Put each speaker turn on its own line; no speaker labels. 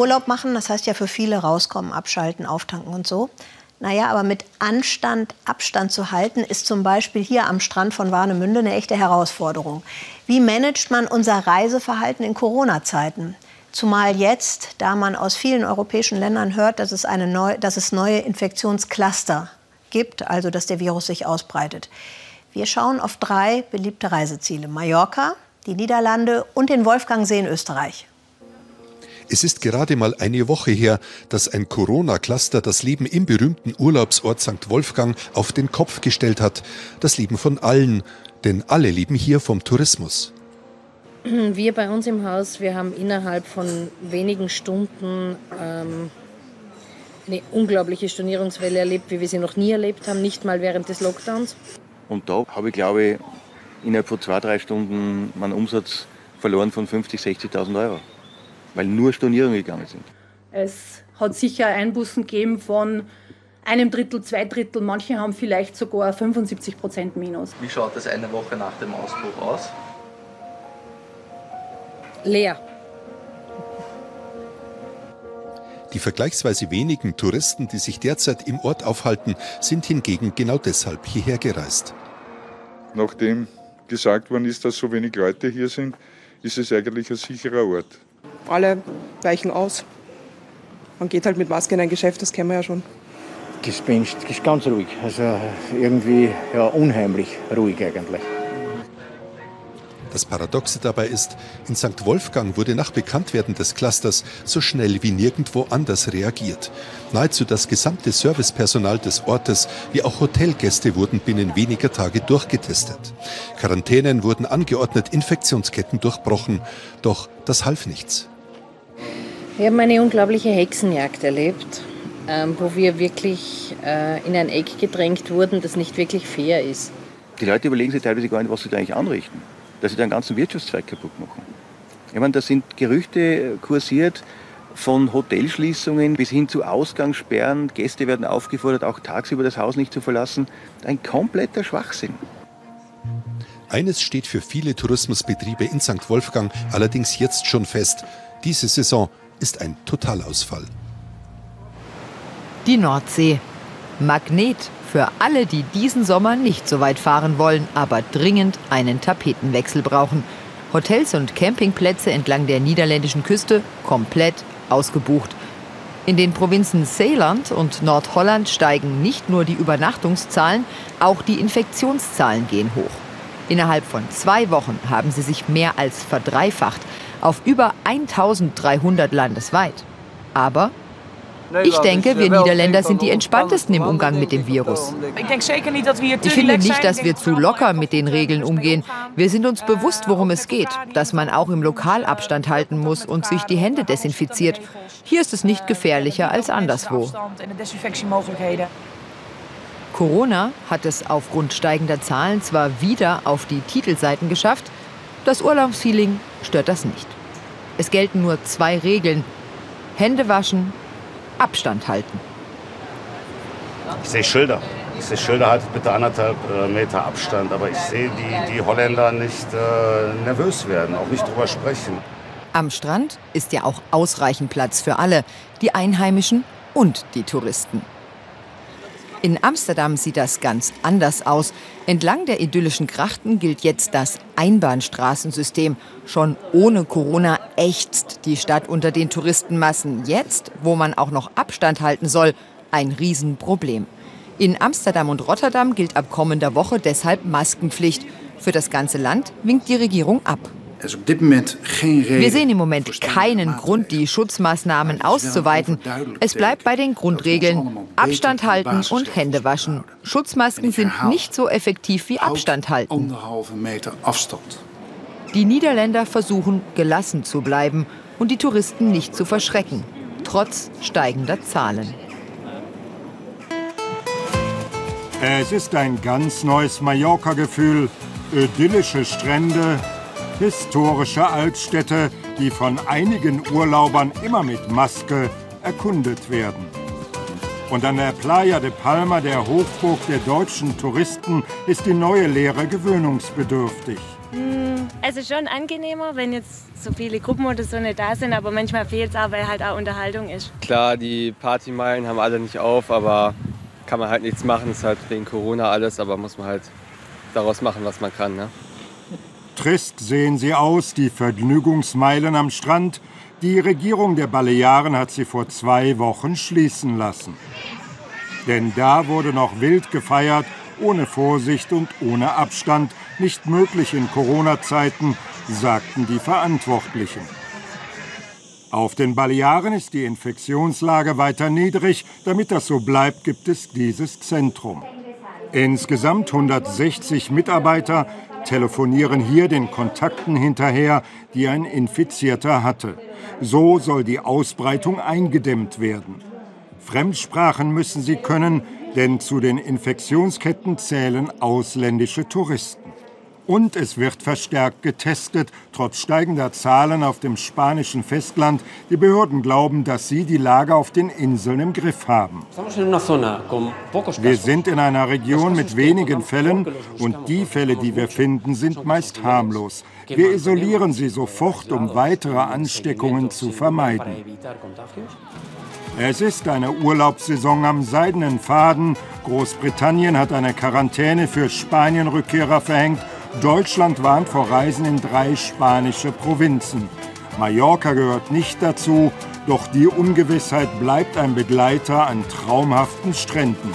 Urlaub machen, das heißt ja für viele rauskommen, abschalten, auftanken und so. Naja, aber mit Anstand Abstand zu halten, ist zum Beispiel hier am Strand von Warnemünde eine echte Herausforderung. Wie managt man unser Reiseverhalten in Corona-Zeiten? Zumal jetzt, da man aus vielen europäischen Ländern hört, dass es, eine neu, dass es neue Infektionscluster gibt, also dass der Virus sich ausbreitet. Wir schauen auf drei beliebte Reiseziele. Mallorca, die Niederlande und den Wolfgangsee in Österreich.
Es ist gerade mal eine Woche her, dass ein Corona-Cluster das Leben im berühmten Urlaubsort St. Wolfgang auf den Kopf gestellt hat. Das Leben von allen, denn alle leben hier vom Tourismus.
Wir bei uns im Haus, wir haben innerhalb von wenigen Stunden ähm, eine unglaubliche Stornierungswelle erlebt, wie wir sie noch nie erlebt haben, nicht mal während des Lockdowns.
Und da habe ich, glaube ich, innerhalb von zwei, drei Stunden meinen Umsatz verloren von 50.000, 60.000 Euro weil nur Stornierungen gegangen sind.
Es hat sicher Einbußen gegeben von einem Drittel, zwei Drittel. Manche haben vielleicht sogar 75 Prozent Minus.
Wie schaut es eine Woche nach dem Ausbruch aus?
Leer.
Die vergleichsweise wenigen Touristen, die sich derzeit im Ort aufhalten, sind hingegen genau deshalb hierher gereist.
Nachdem gesagt worden ist, dass so wenig Leute hier sind, ist es eigentlich ein sicherer Ort
alle weichen aus. Man geht halt mit Maske in ein Geschäft, das kennen wir ja schon.
Gespenst, ist ganz ruhig. Also irgendwie ja, unheimlich ruhig eigentlich.
Das Paradoxe dabei ist, in St. Wolfgang wurde nach Bekanntwerden des Clusters so schnell wie nirgendwo anders reagiert. Nahezu das gesamte Servicepersonal des Ortes wie auch Hotelgäste wurden binnen weniger Tage durchgetestet. Quarantänen wurden angeordnet, Infektionsketten durchbrochen, doch das half nichts.
Wir haben eine unglaubliche Hexenjagd erlebt, ähm, wo wir wirklich äh, in ein Eck gedrängt wurden, das nicht wirklich fair ist.
Die Leute überlegen sich teilweise gar nicht, was sie da eigentlich anrichten. Dass sie da einen ganzen Wirtschaftszweig kaputt machen. Ich meine, da sind Gerüchte kursiert von Hotelschließungen bis hin zu Ausgangssperren. Gäste werden aufgefordert, auch tagsüber das Haus nicht zu verlassen. Ein kompletter Schwachsinn.
Eines steht für viele Tourismusbetriebe in St. Wolfgang allerdings jetzt schon fest. Diese Saison ist ein Totalausfall.
Die Nordsee. Magnet für alle, die diesen Sommer nicht so weit fahren wollen, aber dringend einen Tapetenwechsel brauchen. Hotels und Campingplätze entlang der niederländischen Küste komplett ausgebucht. In den Provinzen Zeeland und Nordholland steigen nicht nur die Übernachtungszahlen, auch die Infektionszahlen gehen hoch. Innerhalb von zwei Wochen haben sie sich mehr als verdreifacht auf über 1300 landesweit. Aber ich denke, wir Niederländer sind die entspanntesten im Umgang mit dem Virus. Ich finde nicht, dass wir zu locker mit den Regeln umgehen. Wir sind uns bewusst, worum es geht, dass man auch im Lokal Abstand halten muss und sich die Hände desinfiziert. Hier ist es nicht gefährlicher als anderswo. Corona hat es aufgrund steigender Zahlen zwar wieder auf die Titelseiten geschafft, das Urlaubsfeeling stört das nicht. Es gelten nur zwei Regeln. Hände waschen, Abstand halten.
Ich sehe Schilder. Ich sehe Schilder, haltet bitte anderthalb äh, Meter Abstand. Aber ich sehe die, die Holländer nicht äh, nervös werden, auch nicht drüber sprechen.
Am Strand ist ja auch ausreichend Platz für alle, die Einheimischen und die Touristen. In Amsterdam sieht das ganz anders aus. Entlang der idyllischen Krachten gilt jetzt das Einbahnstraßensystem. Schon ohne Corona ächzt die Stadt unter den Touristenmassen. Jetzt, wo man auch noch Abstand halten soll, ein Riesenproblem. In Amsterdam und Rotterdam gilt ab kommender Woche deshalb Maskenpflicht. Für das ganze Land winkt die Regierung ab. Wir sehen im Moment keinen Grund, die Schutzmaßnahmen auszuweiten. Es bleibt bei den Grundregeln. Abstand halten und Hände waschen. Schutzmasken sind nicht so effektiv wie Abstand halten. Die Niederländer versuchen, gelassen zu bleiben und die Touristen nicht zu verschrecken, trotz steigender Zahlen.
Es ist ein ganz neues Mallorca-Gefühl. Idyllische Strände, historische Altstädte, die von einigen Urlaubern immer mit Maske erkundet werden. Und an der Playa de Palma, der Hochburg der deutschen Touristen, ist die neue Lehre gewöhnungsbedürftig.
Also schon angenehmer, wenn jetzt so viele Gruppen oder so nicht da sind, aber manchmal fehlt es auch, weil halt auch Unterhaltung ist.
Klar, die Partymeilen haben alle nicht auf, aber kann man halt nichts machen. Ist halt wegen Corona alles, aber muss man halt daraus machen, was man kann. Ne?
Trist sehen sie aus, die Vergnügungsmeilen am Strand. Die Regierung der Balearen hat sie vor zwei Wochen schließen lassen. Denn da wurde noch wild gefeiert, ohne Vorsicht und ohne Abstand, nicht möglich in Corona-Zeiten, sagten die Verantwortlichen. Auf den Balearen ist die Infektionslage weiter niedrig. Damit das so bleibt, gibt es dieses Zentrum. Insgesamt 160 Mitarbeiter telefonieren hier den Kontakten hinterher, die ein Infizierter hatte. So soll die Ausbreitung eingedämmt werden. Fremdsprachen müssen sie können, denn zu den Infektionsketten zählen ausländische Touristen. Und es wird verstärkt getestet, trotz steigender Zahlen auf dem spanischen Festland. Die Behörden glauben, dass sie die Lage auf den Inseln im Griff haben. Wir sind in einer Region mit wenigen Fällen und die Fälle, die wir finden, sind meist harmlos. Wir isolieren sie sofort, um weitere Ansteckungen zu vermeiden. Es ist eine Urlaubssaison am seidenen Faden. Großbritannien hat eine Quarantäne für Spanien-Rückkehrer verhängt Deutschland warnt vor Reisen in drei spanische Provinzen. Mallorca gehört nicht dazu, doch die Ungewissheit bleibt ein Begleiter an traumhaften Stränden.